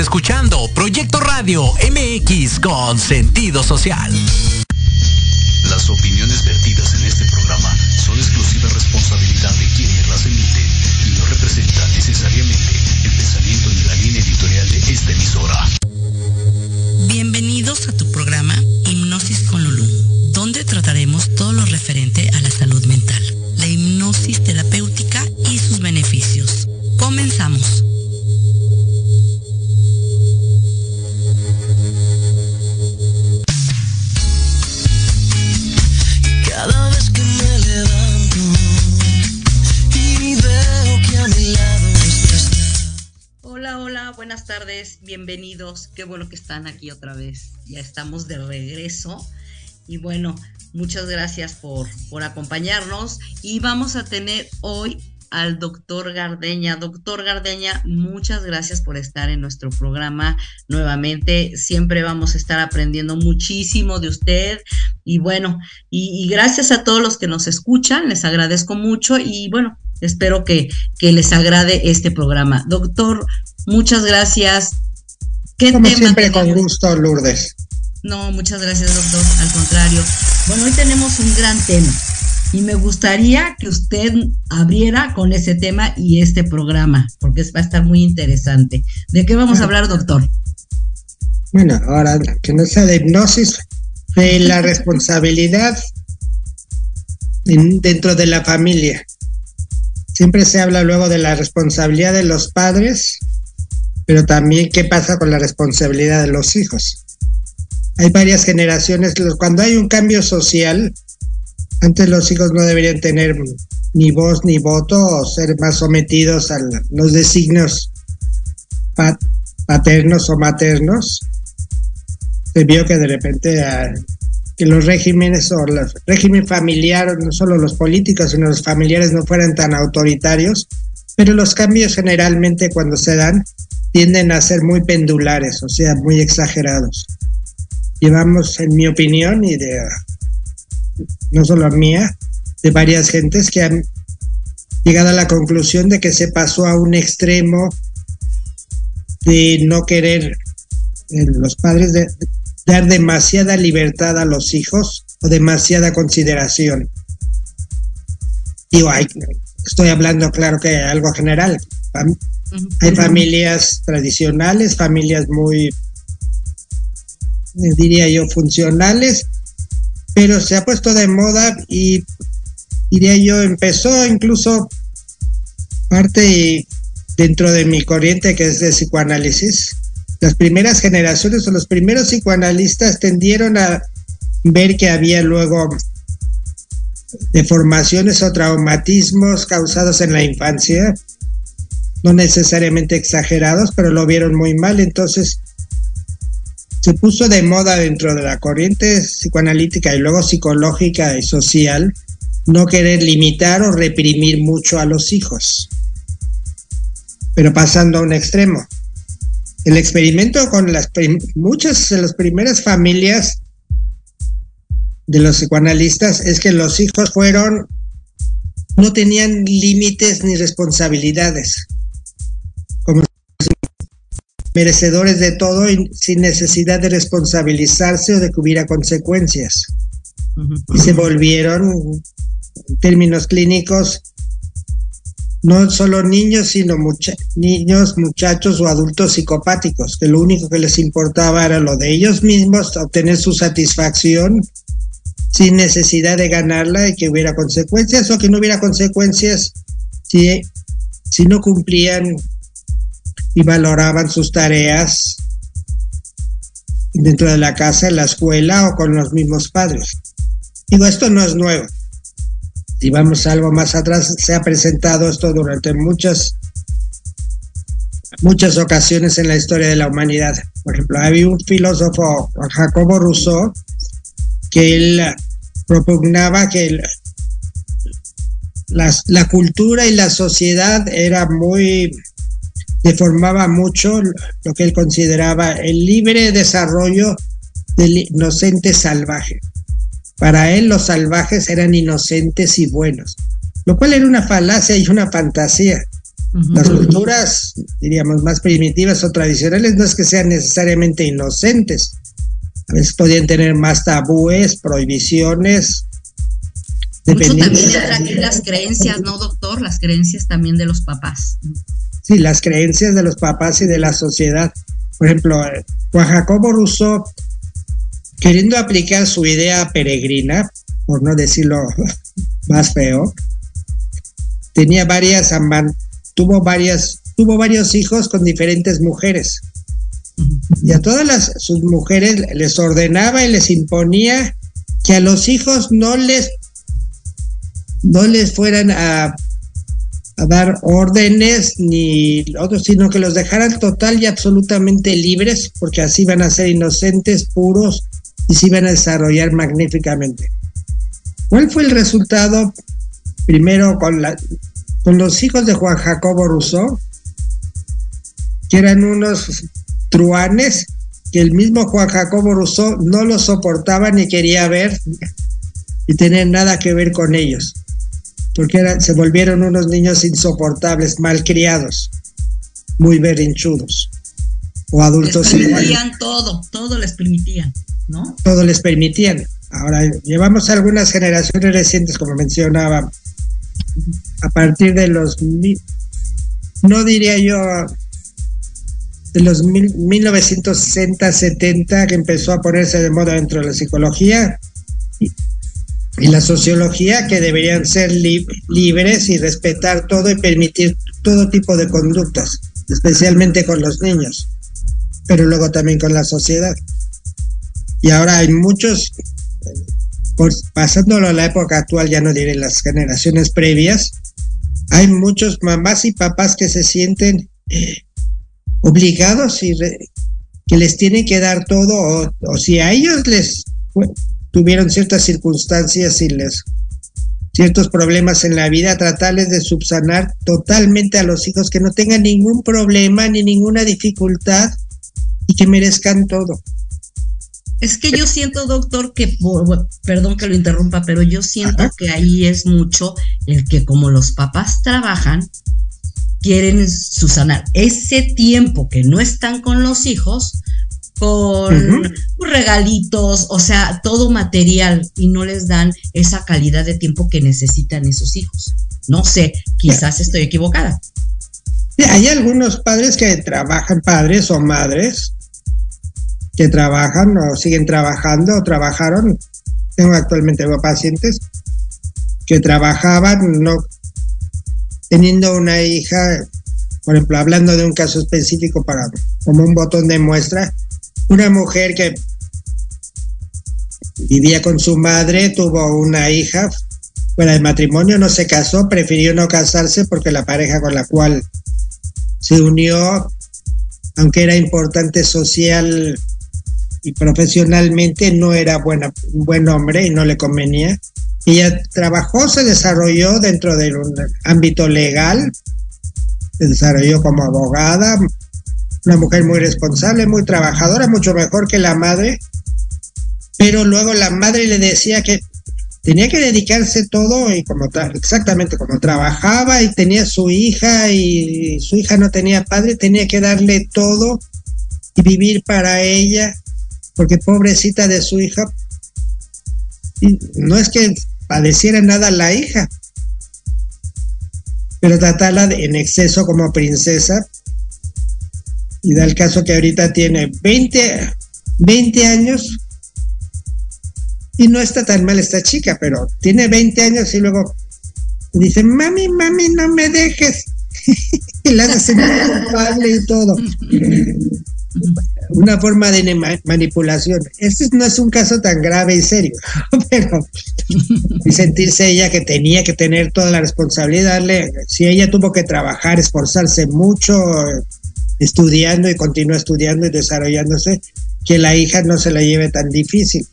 escuchando Proyecto Radio MX con sentido social. Las opiniones vertidas en este programa son exclusiva responsabilidad de quienes las emiten y no representan necesariamente el pensamiento ni la línea editorial de esta emisora. Bienvenidos a tu programa Hipnosis con Lulú, donde trataremos bienvenidos. Qué bueno que están aquí otra vez. Ya estamos de regreso. Y bueno, muchas gracias por, por acompañarnos. Y vamos a tener hoy al doctor Gardeña. Doctor Gardeña, muchas gracias por estar en nuestro programa nuevamente. Siempre vamos a estar aprendiendo muchísimo de usted. Y bueno, y, gracias a todos los que nos escuchan, les agradezco mucho y bueno, espero que, que les agrade este programa. Doctor, muchas gracias. ¿Qué Como tema siempre, con gusto, Lourdes. No, muchas gracias, doctor. Al contrario. Bueno, hoy tenemos un gran tema y me gustaría que usted abriera con ese tema y este programa, porque va a estar muy interesante. ¿De qué vamos a hablar, doctor? Bueno, ahora que no sea de hipnosis, de la responsabilidad en- dentro de la familia. Siempre se habla luego de la responsabilidad de los padres, pero también qué pasa con la responsabilidad de los hijos. Hay varias generaciones, cuando hay un cambio social, antes los hijos no deberían tener ni voz ni voto o ser más sometidos a los designios pa- paternos o maternos se vio que de repente ah, que los regímenes o el régimen familiar, no solo los políticos, sino los familiares no fueran tan autoritarios, pero los cambios generalmente cuando se dan tienden a ser muy pendulares, o sea, muy exagerados. Llevamos, en mi opinión, y de no solo mía, de varias gentes que han llegado a la conclusión de que se pasó a un extremo de no querer eh, los padres dar demasiada libertad a los hijos o demasiada consideración. Digo, estoy hablando claro que algo general. Hay familias tradicionales, familias muy, eh, diría yo, funcionales, pero se ha puesto de moda y diría yo, empezó incluso parte dentro de mi corriente que es de psicoanálisis. Las primeras generaciones o los primeros psicoanalistas tendieron a ver que había luego deformaciones o traumatismos causados en la infancia, no necesariamente exagerados, pero lo vieron muy mal, entonces se puso de moda dentro de la corriente psicoanalítica y luego psicológica y social no querer limitar o reprimir mucho a los hijos, pero pasando a un extremo. El experimento con las muchas de las primeras familias de los psicoanalistas es que los hijos fueron, no tenían límites ni responsabilidades, merecedores de todo y sin necesidad de responsabilizarse o de que hubiera consecuencias. Y se volvieron, en términos clínicos, no solo niños, sino mucha- niños, muchachos o adultos psicopáticos, que lo único que les importaba era lo de ellos mismos, obtener su satisfacción sin necesidad de ganarla y que hubiera consecuencias o que no hubiera consecuencias si, si no cumplían y valoraban sus tareas dentro de la casa, en la escuela o con los mismos padres. Digo, esto no es nuevo. Si vamos algo más atrás, se ha presentado esto durante muchas muchas ocasiones en la historia de la humanidad. Por ejemplo, había un filósofo, Jacobo Rousseau, que él propugnaba que las- la cultura y la sociedad era muy deformaba mucho lo que él consideraba el libre desarrollo del inocente salvaje. Para él los salvajes eran inocentes y buenos, lo cual era una falacia y una fantasía. Las culturas, diríamos, más primitivas o tradicionales no es que sean necesariamente inocentes. A veces podían tener más tabúes, prohibiciones. Mucho también las creencias, ¿no, doctor? Las creencias también de los papás. Sí, las creencias de los papás y de la sociedad. Por ejemplo, Juan Jacobo Rousseau, queriendo aplicar su idea peregrina, por no decirlo más feo, tenía varias tuvo varias, tuvo varios hijos con diferentes mujeres. Y a todas las, sus mujeres les ordenaba y les imponía que a los hijos no les, no les fueran a, a dar órdenes ni otros, sino que los dejaran total y absolutamente libres, porque así van a ser inocentes, puros y se iban a desarrollar magníficamente. ¿Cuál fue el resultado? Primero con la, con los hijos de Juan Jacobo Rousseau, que eran unos truanes que el mismo Juan Jacobo Rousseau no los soportaba ni quería ver y tener nada que ver con ellos, porque se volvieron unos niños insoportables, malcriados, muy berrinchudos, o adultos. Les permitían todo, todo les permitían, ¿no? Todo les permitían. Ahora, llevamos algunas generaciones recientes, como mencionaba, a partir de los, no diría yo, de los 1960, 70, que empezó a ponerse de moda dentro de la psicología y, la sociología, que deberían ser libres y respetar todo y permitir todo tipo de conductas, especialmente con los niños, pero luego también con la sociedad. Y ahora hay muchos pasándolo a la época actual, ya no diré las generaciones previas, hay muchos mamás y papás que se sienten eh, obligados y que les tienen que dar todo, o, si a ellos les tuvieron ciertas circunstancias y les ciertos problemas en la vida, tratarles de subsanar totalmente a los hijos que no tengan ningún problema ni ninguna dificultad y que merezcan todo. Es que yo siento, doctor, que, perdón que lo interrumpa, pero yo siento que ahí es mucho el que como los papás trabajan, quieren susanar ese tiempo que no están con los hijos con regalitos, o sea, todo material y no les dan esa calidad de tiempo que necesitan esos hijos. No sé, quizás estoy equivocada. hay algunos padres que trabajan, padres o madres, que trabajan o siguen trabajando o trabajaron. Tengo actualmente pacientes que trabajaban no teniendo una hija, por ejemplo, hablando de un caso específico para como un botón de muestra, una mujer que vivía con su madre, tuvo una hija fuera de matrimonio, no se casó, prefirió no casarse porque la pareja con la cual se unió, aunque era importante social y profesionalmente no era buena, un buen hombre y no le convenía. Ella trabajó, se desarrolló dentro de un ámbito legal, se desarrolló como abogada, una mujer muy responsable, muy trabajadora, mucho mejor que la madre, pero luego la madre le decía que tenía que dedicarse todo y como exactamente como trabajaba y tenía su hija y su hija no tenía padre, tenía que darle todo y vivir para ella porque pobrecita de su hija, no es que padeciera nada la hija, pero tratarla en exceso como princesa, y da el caso que ahorita tiene 20, 20 años, y no está tan mal esta chica, pero tiene 20 años y luego dice, mami, mami, no me dejes. y la hace culpable y todo una forma de manipulación. Este no es un caso tan grave y serio, pero y sentirse ella que tenía que tener toda la responsabilidad, si ella tuvo que trabajar, esforzarse mucho, estudiando y continúa estudiando y desarrollándose, que la hija no se la lleve tan difícil.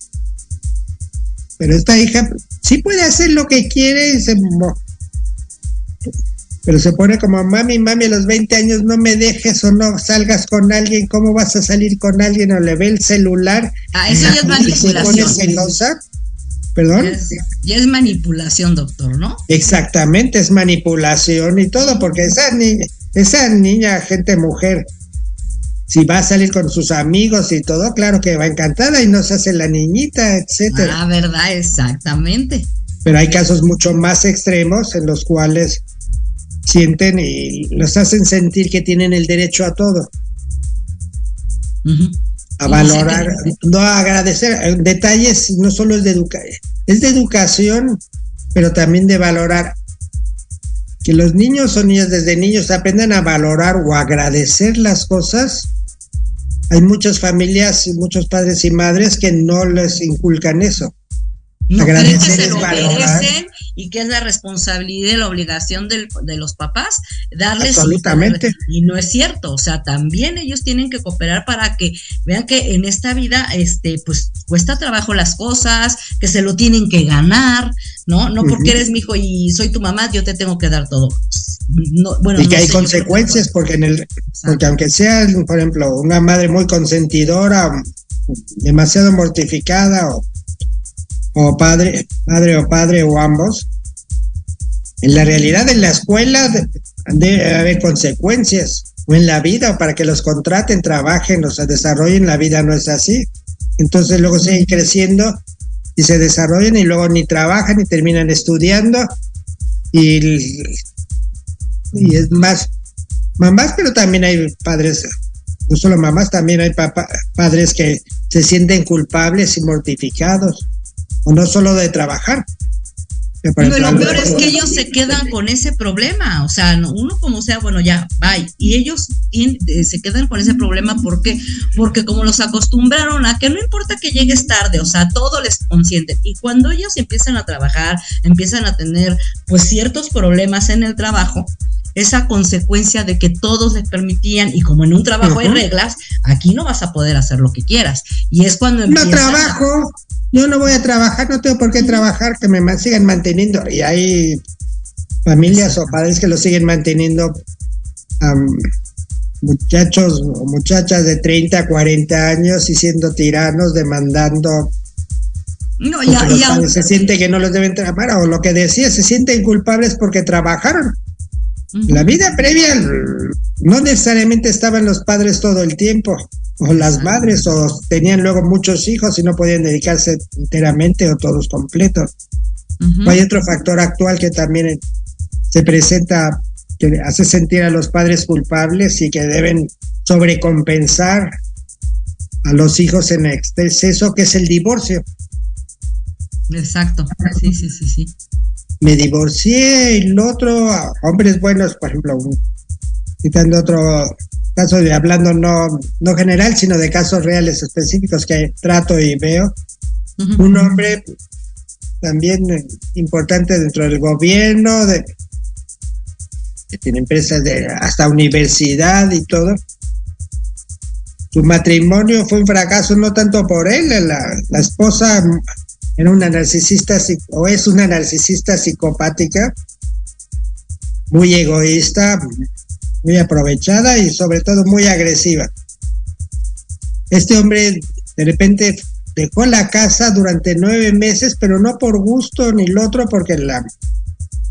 Pero esta hija sí puede hacer lo que quiere y se pero se pone como, mami, mami, a los 20 años no me dejes o no salgas con alguien, ¿cómo vas a salir con alguien? O le ve el celular. Ah, eso ya es manipulación. Se pone celosa. perdón. Ya es, ya es manipulación, doctor, ¿no? Exactamente, es manipulación y todo, porque esa niña, esa niña, gente mujer, si va a salir con sus amigos y todo, claro que va encantada y no se hace la niñita, etcétera. Ah, verdad, exactamente. Pero hay casos mucho más extremos en los cuales sienten y los hacen sentir que tienen el derecho a todo, a valorar, no a agradecer. Eh, Detalles no solo es de educación, es de educación, pero también de valorar. Que los niños o niñas desde niños aprendan a valorar o agradecer las cosas. Hay muchas familias y muchos padres y madres que no les inculcan eso. No creen que se lo merecen y que es la responsabilidad y la obligación del- de los papás darles Absolutamente. y no es cierto, o sea, también ellos tienen que cooperar para que vean que en esta vida este pues cuesta trabajo las cosas, que se lo tienen que ganar, ¿no? No porque eres mi hijo y soy tu mamá, yo te tengo que dar todo. No, bueno, y no que hay que- consecuencias, porque en el, porque aunque sea, por ejemplo, una madre muy consentidora, demasiado mortificada, o, o padre, padre o padre o ambos, en la realidad en la escuela de- debe haber consecuencias, o en la vida, para que los contraten, trabajen, se desarrollen, la vida no es así. Entonces luego siguen creciendo y se desarrollan y luego ni trabajan ni terminan estudiando y y es más mamás, pero también hay padres, no solo mamás, también hay papá- padres que se sienten culpables y mortificados, o no solo de trabajar. Pero lo peor es que ellos se quedan con ese problema, o sea, no- uno como sea, bueno, ya, bye. Y ellos eh, se quedan con ese problema, ¿por qué? Porque como los acostumbraron a que no importa que llegues tarde, o sea, todo les consienten. Y cuando ellos empiezan a trabajar, empiezan a tener pues ciertos problemas en el trabajo, esa consecuencia de que todos les permitían, y como en un trabajo hay reglas, aquí no vas a poder hacer lo que quieras. Y es cuando no trabajo, yo no voy a trabajar, no tengo por qué trabajar, que me sigan manteniendo. Y hay familias o padres que lo siguen manteniendo am, muchachos o muchachas de 30, 40 años y siendo tiranos, demandando No, y, porque a- los y a- padres se siente que no los deben trabajar o lo que decía, se sienten culpables porque trabajaron. La vida previa no necesariamente estaban los padres todo el tiempo o las Exacto. madres o tenían luego muchos hijos y no podían dedicarse enteramente o todos completos. Hay otro factor actual que también se presenta que hace sentir a los padres culpables y que deben sobrecompensar a los hijos en exceso, que es el divorcio. Exacto, sí, sí, sí, sí. Me divorcié y el otro, hombres buenos, por ejemplo, citando otro caso de hablando no, no general, sino de casos reales específicos que trato y veo, un hombre también importante dentro del gobierno, de, que tiene empresas de hasta universidad y todo. Su matrimonio fue un fracaso no tanto por él, la, la esposa era una narcisista o es una narcisista psicopática, muy egoísta, muy aprovechada y sobre todo muy agresiva. Este hombre de repente dejó la casa durante nueve meses, pero no por gusto ni lo otro, porque la,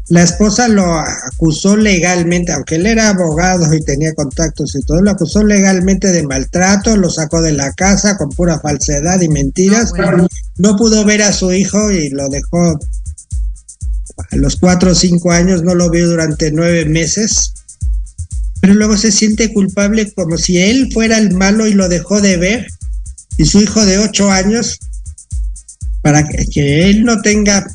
la esposa lo acusó legalmente, aunque él era abogado y tenía contactos y todo, lo acusó legalmente de maltrato, lo sacó de la casa con pura falsedad y mentiras. No, bueno. No pudo ver a su hijo y lo dejó a los cuatro o cinco años, no lo vio durante nueve meses. Pero luego se siente culpable como si él fuera el malo y lo dejó de ver. Y su hijo de ocho años, para que, que él no tenga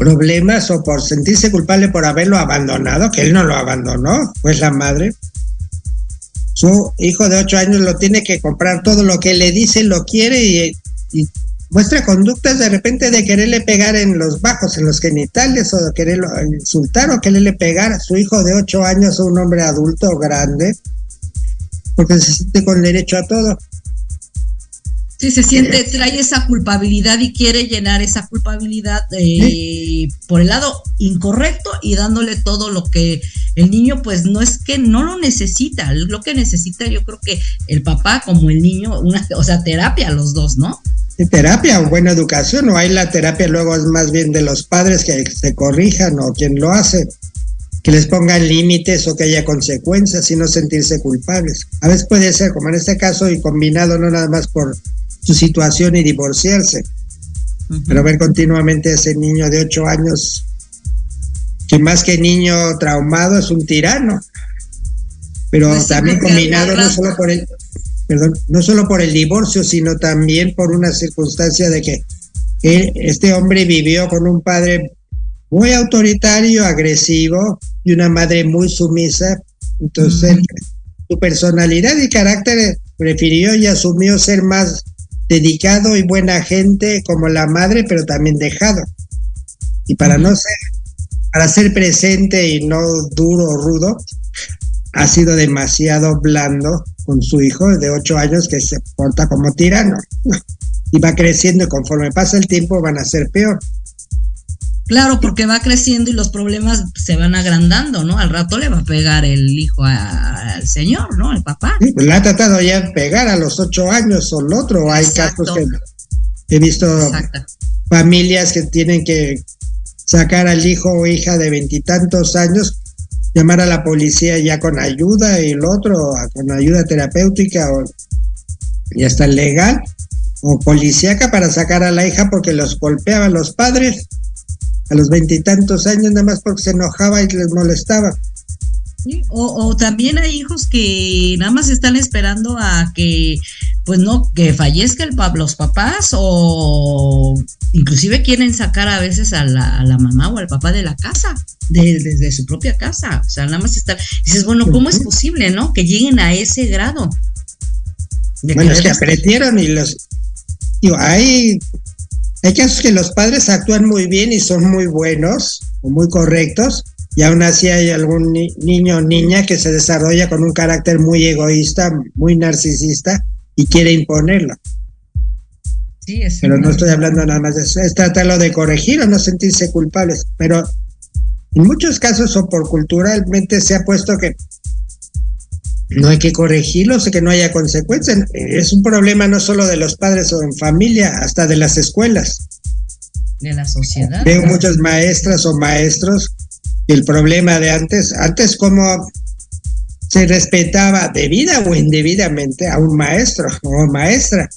problemas o por sentirse culpable por haberlo abandonado, que él no lo abandonó, pues la madre. Su hijo de ocho años lo tiene que comprar todo lo que le dice, lo quiere y, muestra conductas de repente de quererle pegar en los bajos, en los genitales, o de quererlo insultar o quererle pegar a su hijo de ocho años, a un hombre adulto grande, porque se siente con derecho a todo. Sí, se siente, trae esa culpabilidad y quiere llenar esa culpabilidad eh, por el lado incorrecto y dándole todo lo que el niño pues no es que no lo necesita, lo que necesita yo creo que el papá como el niño, una, o sea, terapia los dos, ¿no? terapia o buena educación, o hay la terapia luego es más bien de los padres que se corrijan o quien lo hace, que les pongan límites o que haya consecuencias y no sentirse culpables. A veces puede ser, como en este caso, y combinado no nada más por su situación y divorciarse, pero ver continuamente a ese niño de ocho años, que más que niño traumado es un tirano, pero Pues también combinado no solo por el, perdón, no solo por el divorcio, sino también por una circunstancia de que él- este hombre vivió con un padre muy autoritario, agresivo y una madre muy sumisa. Entonces, su personalidad y carácter prefirió y asumió ser más dedicado y buena gente como la madre, pero también dejado. Y para no ser, para ser presente y no duro o rudo, ha sido demasiado blando con su hijo de ocho años que se porta como tirano. Y va creciendo y conforme pasa el tiempo van a ser peor. Claro, porque va creciendo y los problemas se van agrandando, ¿no? Al rato le va a pegar el hijo a- al señor, ¿no? Al papá. Sí, pues la ha tratado ya de pegar a los ocho años o el otro. Hay casos que he visto Exacto. familias que tienen que sacar al hijo o hija de veintitantos años, llamar a la policía ya con ayuda y el otro con ayuda terapéutica o ya está legal o policíaca para sacar a la hija porque los golpeaban los padres a los veintitantos años nada más porque se enojaba y les molestaba. Sí, O, o también hay hijos que nada más están esperando a que, pues no, que fallezca el pa- los papás o inclusive quieren sacar a veces a la, a la mamá o al papá de la casa, de- desde su propia casa. O sea, nada más están. Dices, bueno, ¿cómo es posible, no? Que lleguen a ese grado. de Bueno, es que aprendieron y los... Digo, hay, hay casos que los padres actúan muy bien y son muy buenos o muy correctos y aún así hay algún ni- niño o niña que se desarrolla con un carácter muy egoísta, muy narcisista y quiere imponerlo. Sí, es Pero no estoy hablando nada más de eso, es tratarlo de corregir o no sentirse culpables. Pero en muchos casos o por culturalmente se ha puesto que no hay que corregirlos y que no haya consecuencias. Es un problema no solo de los padres o en familia, hasta de las escuelas. de la sociedad. Veo muchas maestras o maestros que el problema de antes, antes como se respetaba debida o indebidamente a un maestro o maestra.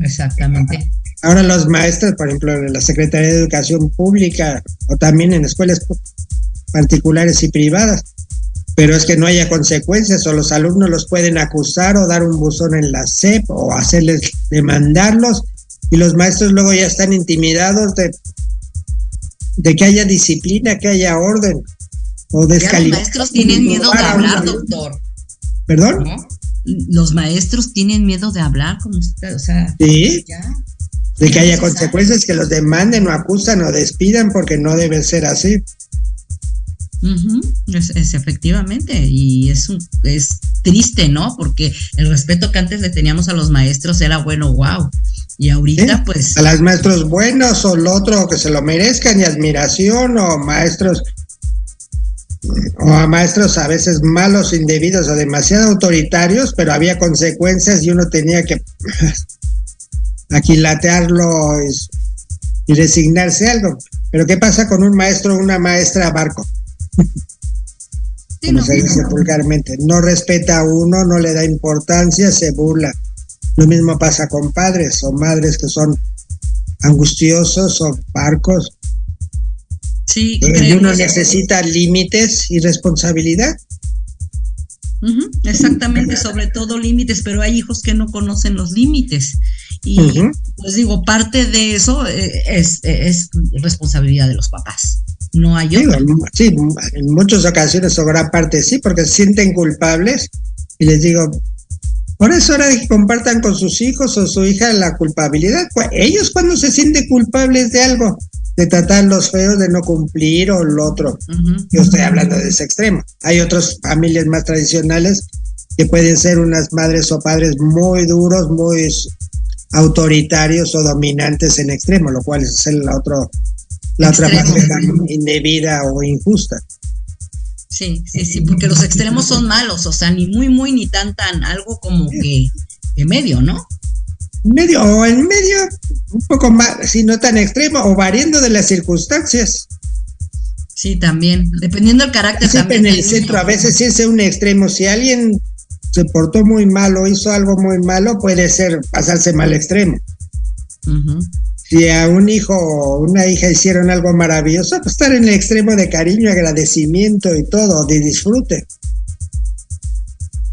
Exactamente. Ahora los maestros, por ejemplo, en la Secretaría de Educación Pública o también en escuelas particulares y privadas, pero es que no haya consecuencias o los alumnos los pueden acusar o dar un buzón en la SEP o hacerles demandarlos y los maestros luego ya están intimidados de, de que haya disciplina, que haya orden o Ya los descalificación. maestros tienen miedo de hablar, doctor. ¿Perdón? ¿no? Los maestros tienen miedo de hablar con usted, o sea, Sí, ya. de que haya consecuencias que los demanden o acusan o despidan porque no debe ser así. Es, es efectivamente, y es, un- es triste, ¿no? Porque el respeto que antes le teníamos a los maestros era bueno, wow. Y ahorita, Sí, pues, a los maestros buenos o el otro que se lo merezcan y admiración o maestros o a maestros a veces malos, indebidos o demasiado autoritarios, pero había consecuencias y uno tenía que aquilatearlo y, y resignarse a algo. Pero ¿qué pasa con un maestro o una maestra barco? sí, Como no, se dice vulgarmente. No respeta a uno, no le da importancia, se burla. Lo mismo pasa con padres o madres que son angustiosos o parcos. sí, Eh, Y uno necesita límites y responsabilidad. Exactamente, sobre todo límites, pero hay hijos que no conocen los límites. Y Ujú. pues digo, parte de eso eh, es, es responsabilidad de los papás. No hay Digo, sí, en muchas ocasiones o gran parte sí, porque se sienten culpables y les digo, por eso hora de que compartan con sus hijos o su hija la culpabilidad. Cu- Ellos cuando se sienten culpables de algo, de tratar los feos, de no cumplir o lo otro. Yo estoy hablando de ese extremo. Hay otras familias más tradicionales que pueden ser unas madres o padres muy duros, muy autoritarios o dominantes en extremo, lo cual es el otro, la otra parte indebida o injusta. Sí, sí, sí, porque los extremos son malos, o sea, ni muy, muy, ni tan, tan, algo como que, que medio, ¿no? medio o en medio, un poco más, si no tan extremo, o variando de las circunstancias. Sí, también, dependiendo del carácter Siempre también. en el centro, a veces sí es un extremo. Si alguien se portó muy mal o hizo algo muy malo, puede ser pasarse mal extremo. Si a un hijo o una hija hicieron algo maravilloso, pues estar en el extremo de cariño, agradecimiento y todo, de disfrute.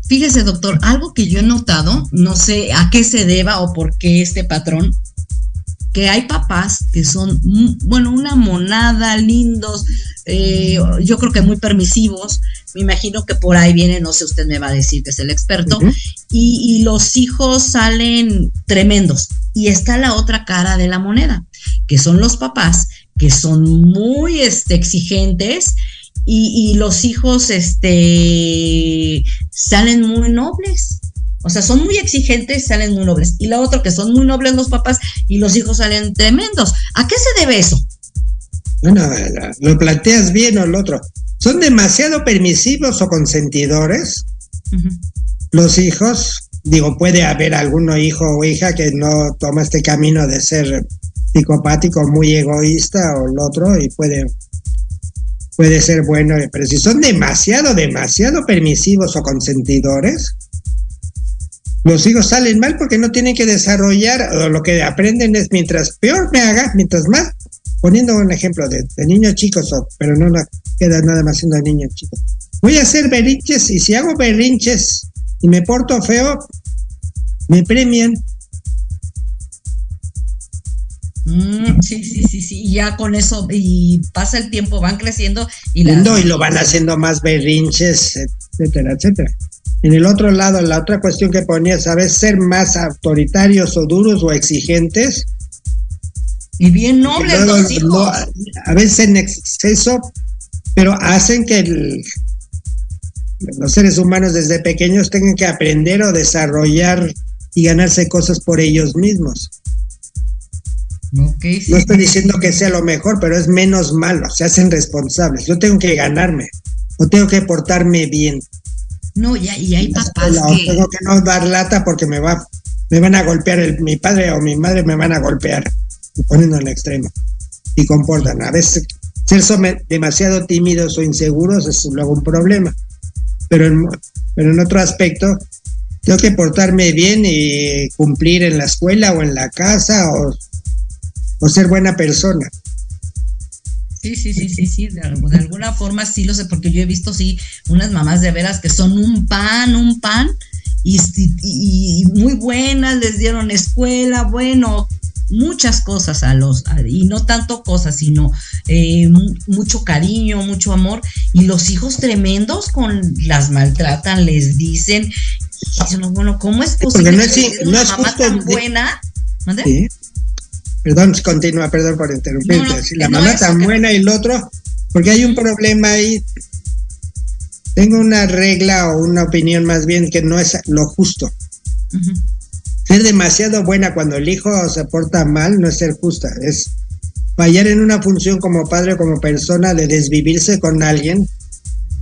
Fíjese, doctor, algo que yo he notado, no sé a qué se deba o por qué este patrón, que hay papás que son, mm, bueno, una monada, lindos, eh, yo creo que muy permisivos, me imagino que por ahí viene, no sé, usted me va a decir que es el experto, y, y los hijos salen tremendos. Y está la otra cara de la moneda, que son los papás, que son muy este, exigentes y, y los hijos este, salen muy nobles. O sea, son muy exigentes y salen muy nobles. Y la otra, que son muy nobles los papás y los hijos salen tremendos. ¿A qué se debe eso? Bueno, lo planteas bien o el otro. Son demasiado permisivos o consentidores los hijos. Digo, puede haber alguno hijo o hija que no toma este camino de ser psicopático, muy egoísta o el otro y puede puede ser bueno, pero si son demasiado, demasiado permisivos o consentidores, los hijos salen mal porque no tienen que desarrollar, o lo que aprenden es mientras peor me haga, mientras más, poniendo un ejemplo de, de niños chicos, pero no la- queda nada más siendo niños chicos. Voy a hacer berrinches y si hago berrinches y me porto feo, me premian. Mm, sí, sí, sí, sí. Y ya con eso, y pasa el tiempo, van creciendo y las- No, y lo van haciendo más berrinches, etcétera, etcétera. En el otro lado, la otra cuestión que ponía, ¿sabes? Ser más autoritarios o duros o exigentes. Y bien nobles los hijos. no, a veces en exceso, pero hacen que el- los seres humanos desde pequeños tengan que aprender o desarrollar y ganarse cosas por ellos mismos. Sí. No estoy diciendo que sea lo mejor, pero es menos malo, se hacen responsables. Yo tengo que ganarme, o tengo que portarme bien. No, y hay papás que. tengo que no dar lata porque me va, me van a golpear, el- mi padre o mi madre me van a golpear, poniendo en el extremo. Y comportan. A veces ser demasiado tímidos o inseguros es luego un problema. Pero en, pero en otro aspecto, tengo que portarme bien y cumplir en la escuela o en la casa o, o ser buena persona. Sí, sí, sí, sí, sí. De, algu- de alguna forma sí lo sé, porque yo he visto, sí, unas mamás de veras que son un pan, un pan, y- y muy buenas, les dieron escuela, bueno, muchas cosas a los, a- y no tanto cosas, sino eh, mu- mucho cariño, mucho amor, y los hijos tremendos con las maltratan, les dicen, y dicen, bueno, ¿cómo es porque posible no que es- den no una es mamá justo tan buena? ¿Mande? ¿sí? Perdón, continúa, perdón por interrumpirte. No, no, Si la no, mamá tan que- buena y el otro, porque hay un problema ahí. Tengo una regla o una opinión más bien que no es lo justo. Ser demasiado buena cuando el hijo se porta mal no es ser justa, es fallar en una función como padre o como persona de desvivirse con alguien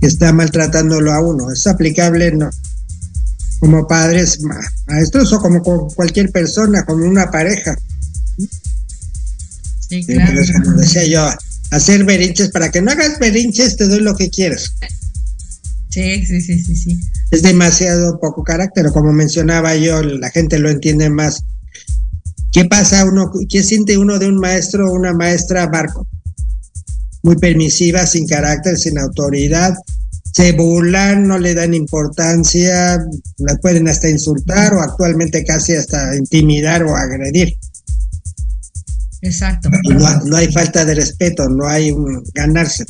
que está maltratándolo a uno. Es aplicable no, como padres, ma- maestros o como cualquier persona, como una pareja. Sí, Sí, claro. pero es como decía yo, hacer berinches, para que no hagas berinches te doy lo que quieres. Sí, sí, sí, sí, sí. Es demasiado poco carácter, como mencionaba yo, la gente lo entiende más. ¿Qué pasa uno, qué siente uno de un maestro o una maestra barco? Muy permisiva, sin carácter, sin autoridad, se burlan, no le dan importancia, la pueden hasta insultar o actualmente casi hasta intimidar o agredir. Exacto. No, no hay falta de respeto, no hay un ganarse.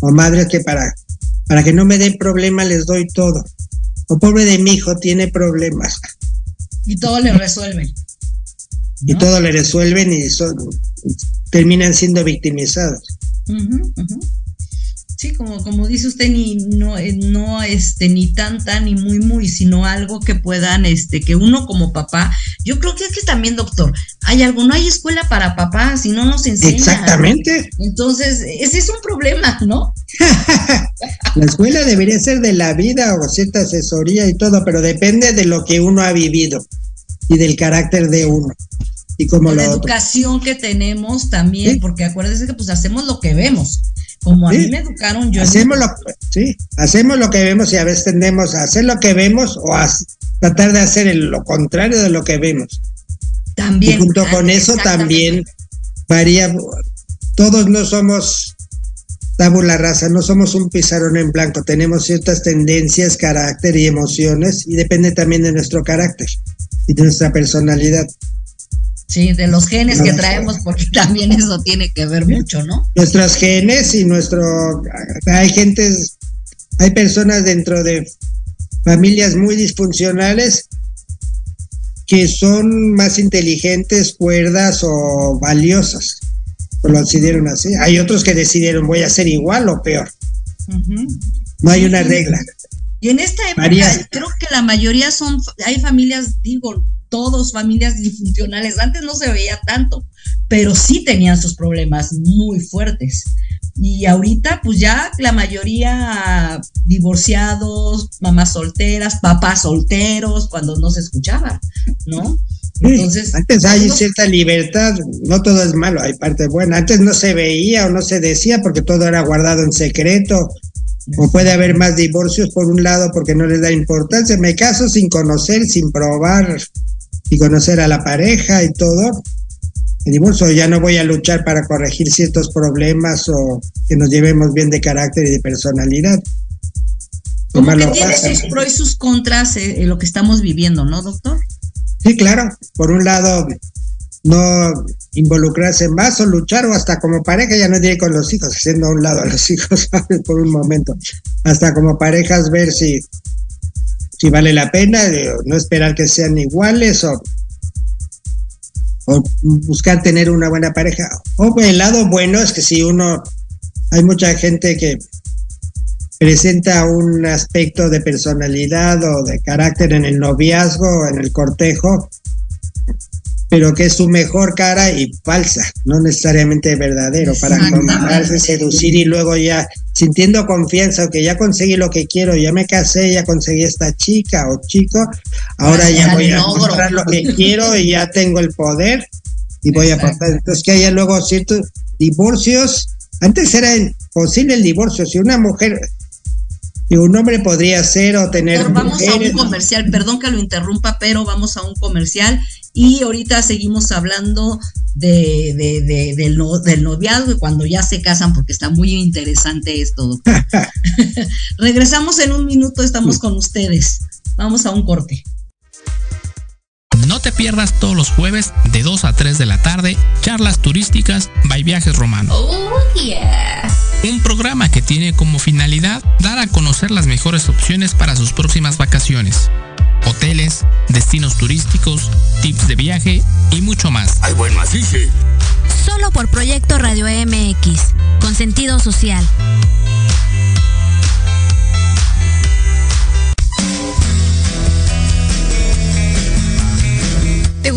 O madres que para, para que no me den problema les doy todo. O pobre de mi hijo tiene problemas. Y todo le resuelven. Y todo le resuelven y son, terminan siendo victimizados. Sí, como, como dice usted, ni no, eh, no este, ni tan tan ni muy muy, sino algo que puedan, este, que uno como papá, yo creo que es que también, doctor, hay algo, no hay escuela para papás, si no nos enseñan. Exactamente. Entonces, ese es un problema, ¿no? La escuela debería ser de la vida o cierta asesoría y todo, pero depende de lo que uno ha vivido. y del carácter de uno. Y como la educación que tenemos también, porque acuérdense que pues hacemos lo que vemos. Como a mí me educaron, yo hacemos lo, sí, hacemos lo que vemos y a veces tendemos a hacer lo que vemos o a tratar de hacer lo contrario de lo que vemos. También. Y junto con eso también varía. Todos no somos tabula rasa, no somos un pizarrón en blanco, tenemos ciertas tendencias, carácter y emociones y depende también de nuestro carácter y de nuestra personalidad. Sí, de los genes que traemos, porque también eso tiene que ver mucho, ¿no? Nuestros genes y nuestro... Hay gentes, hay personas dentro de familias muy disfuncionales que son más inteligentes, cuerdas o valiosas lo decidieron así. Hay otros que decidieron voy a ser igual o peor. No hay una regla. Y en esta época creo que la mayoría son, hay familias, digo, todos familias disfuncionales. Antes no se veía tanto, pero sí tenían sus problemas muy fuertes. Y ahorita, pues ya la mayoría divorciados, mamás solteras, papás solteros, cuando no se escuchaba, ¿no? Entonces, antes hay cierta libertad, no todo es malo, hay parte buena. Antes no se veía o no se decía porque todo era guardado en secreto. O puede haber más divorcios por un lado porque no les da importancia. Me caso sin conocer, sin probar y conocer a la pareja y todo. El divorcio ya no voy a luchar para corregir ciertos problemas o que nos llevemos bien de carácter y de personalidad. Como que tiene sus pros y sus contras eh, en lo que estamos viviendo, ¿no, doctor? Sí, claro. Por un lado, no involucrarse más o luchar o hasta como pareja, ya no diré con los hijos, haciendo a un lado a los hijos por un momento, hasta como parejas ver si, si vale la pena, no esperar que sean iguales o, o buscar tener una buena pareja. O el lado bueno es que si uno, hay mucha gente que presenta un aspecto de personalidad o de carácter en el noviazgo, en el cortejo, pero que es su mejor cara y falsa, no necesariamente verdadero, para comprarse, seducir y luego ya sintiendo confianza, que ya conseguí lo que quiero, ya me casé, ya conseguí esta chica o chico, ahora ya voy a mostrar lo que quiero y ya tengo el poder y voy a pasar. Entonces que haya luego ciertos divorcios. Antes era imposible el divorcio, si una mujer y un hombre podría ser o tener. vamos a un comercial, perdón que lo interrumpa, pero vamos a un comercial y ahorita seguimos hablando de, de, del, del, noviazgo y cuando ya se casan, porque está muy interesante esto, doctor. Regresamos en un minuto, estamos con ustedes. Vamos a un corte. No te pierdas todos los jueves de 2 a 3 de la tarde charlas turísticas by Viajes Romano. Oh, yeah. Un programa que tiene como finalidad dar a conocer las mejores opciones para sus próximas vacaciones. Hoteles, destinos turísticos, tips de viaje y mucho más. ¡Ay, buen macije! Solo por Proyecto Radio MX, con sentido social.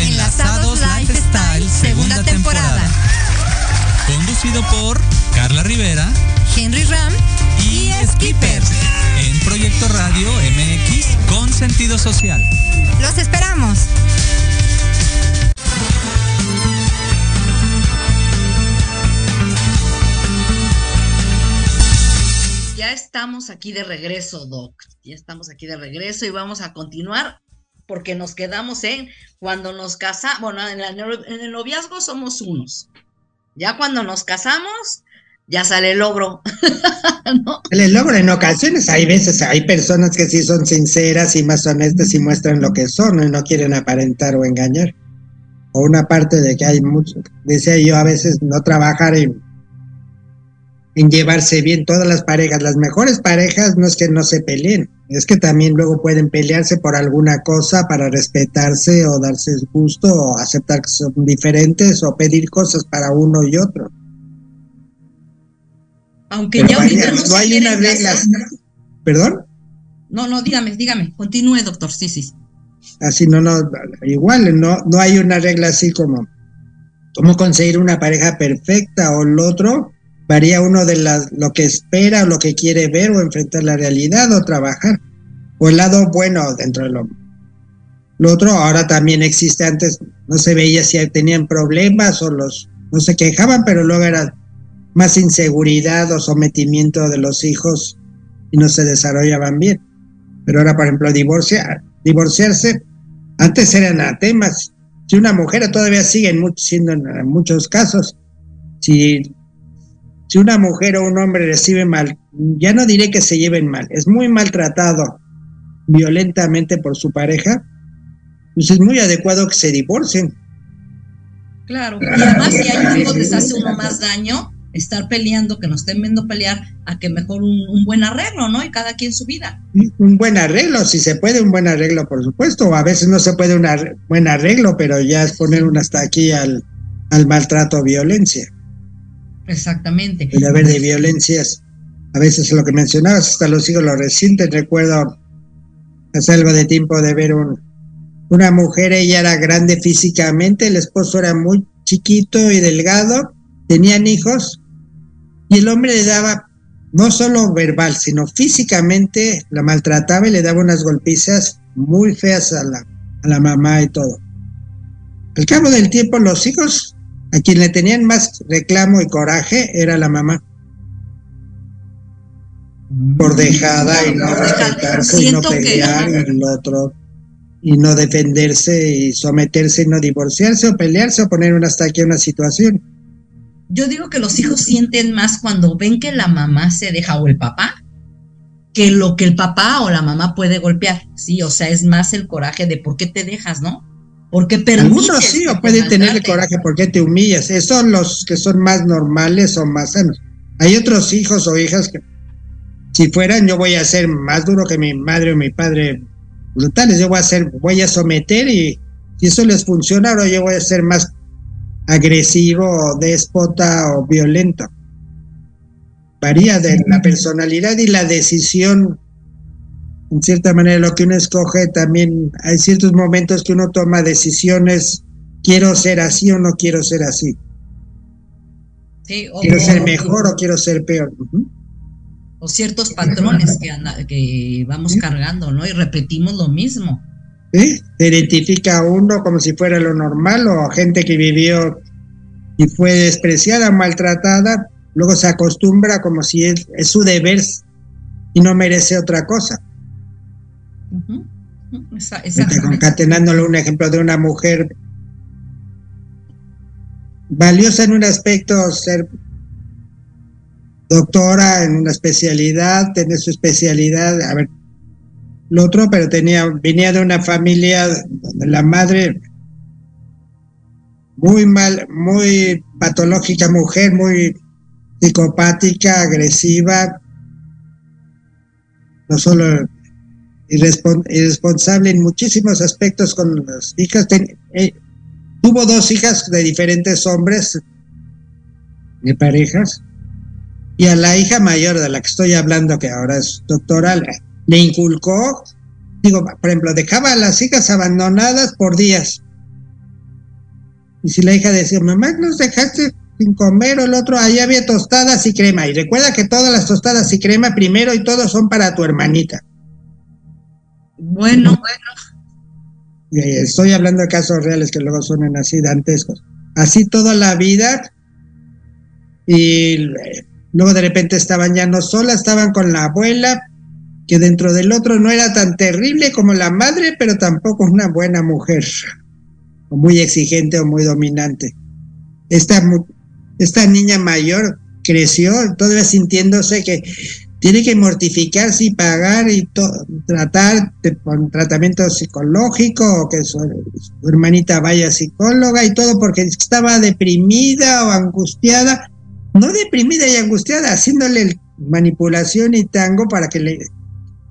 Enlazados Lifestyle, segunda temporada. Conducido por Carla Rivera, Henry Ram y, Skipper. En Proyecto Radio MX con sentido social. Los esperamos. Ya estamos aquí de regreso, Doc. Ya estamos aquí de regreso y vamos a continuar porque nos quedamos en cuando nos casamos, bueno, en, en, el noviazgo somos unos. Ya cuando nos casamos, ya sale el logro. ¿No? El logro en ocasiones hay veces, hay personas que sí son sinceras y más honestas y muestran lo que son y no quieren aparentar o engañar. O una parte de que hay mucho, decía yo a veces no trabajar en en llevarse bien todas las parejas. Las mejores parejas no es que no se peleen, es que también luego pueden pelearse por alguna cosa para respetarse o darse gusto o aceptar que son diferentes o pedir cosas para uno y otro. Aunque ya ahorita no, hay unas reglas. ¿Perdón? No, no, dígame, dígame, continúe, doctor, sí, sí. Así no, no, igual, no, no hay una regla así como cómo conseguir una pareja perfecta o el otro varía uno de las, lo que espera lo que quiere ver o enfrentar la realidad o trabajar, o el lado bueno dentro del hombre. Lo otro ahora también existe, antes no se veía si tenían problemas o los no se quejaban, pero luego era más inseguridad o sometimiento de los hijos y no se desarrollaban bien. Pero ahora, por ejemplo, divorciar, divorciarse, antes eran temas. Si una mujer todavía sigue siendo en muchos casos, si si una mujer o un hombre recibe mal, ya no diré que se lleven mal, es muy maltratado violentamente por su pareja, pues es muy adecuado que se divorcien. Claro, y además si hay hijos les hace uno más daño estar peleando, que nos estén viendo pelear, a que mejor un, buen arreglo, ¿no? Y cada quien su vida. Un buen arreglo, si se puede, un buen arreglo, por supuesto. A veces no se puede un buen arreglo, pero ya es poner un hasta aquí al, al maltrato o violencia. Exactamente. El haber de violencias, a veces lo que mencionabas, hasta los hijos lo recientes, recuerdo hace algo de tiempo de ver un, una mujer, ella era grande físicamente, el esposo era muy chiquito y delgado, tenían hijos, y el hombre le daba, no solo verbal, sino físicamente, la maltrataba y le daba unas golpizas muy feas a la, a la mamá y todo. Al cabo del tiempo, los hijos a quien le tenían más reclamo y coraje era la mamá. Por dejada y no respetarse y no pelear y el otro y no defenderse y someterse y no divorciarse o pelearse o poner una hasta aquí una situación. Yo digo que los hijos sienten más cuando ven que la mamá se deja o el papá que lo que el papá o la mamá puede golpear, sí, o sea, es más el coraje de por qué te dejas, ¿no? Porque Algunos sí, o pueden tener el coraje porque te humillas. Esos son los que son más normales o más sanos. Hay otros hijos o hijas que, si fueran, yo voy a ser más duro que mi madre o mi padre brutales. Yo voy a ser, voy a someter y si eso les funciona, ahora yo voy a ser más agresivo, o déspota o violento. Varía de la personalidad y la decisión en cierta manera lo que uno escoge también hay ciertos momentos que uno toma decisiones quiero ser así o no quiero ser así quiero ser mejor o, quiero ser peor o ciertos patrones que, que vamos cargando no y repetimos lo mismo ¿Sí? Se identifica a uno como si fuera lo normal o gente que vivió y fue despreciada, maltratada, luego se acostumbra como si es su deber y no merece otra cosa. Concatenándolo un ejemplo de una mujer valiosa en un aspecto, ser doctora en una especialidad, tener su especialidad, a ver, lo otro, pero tenía, venía de una familia donde la madre muy mal, muy patológica mujer, muy psicopática, agresiva, no solo irresponsable en muchísimos aspectos con las hijas. Eh, tuvo dos hijas de diferentes hombres, de parejas, y a la hija mayor de la que estoy hablando, que ahora es doctora, le inculcó digo, por ejemplo, dejaba a las hijas abandonadas por días. Y si la hija decía, mamá, nos dejaste sin comer o el otro, ahí había tostadas y crema. Y recuerda que todas las tostadas y crema primero y todo son para tu hermanita. Bueno, bueno. Estoy hablando de casos reales que luego suenan así dantescos. Así toda la vida. Y luego de repente estaban ya no solas, estaban con la abuela, que dentro del otro no era tan terrible como la madre, pero tampoco una buena mujer, o muy exigente o muy dominante. Esta, esta niña mayor creció todavía sintiéndose que tiene que mortificarse y pagar y tratar con tratamiento psicológico o que su, hermanita vaya psicóloga y todo porque estaba deprimida o angustiada, no deprimida y angustiada, haciéndole manipulación y tango para que le,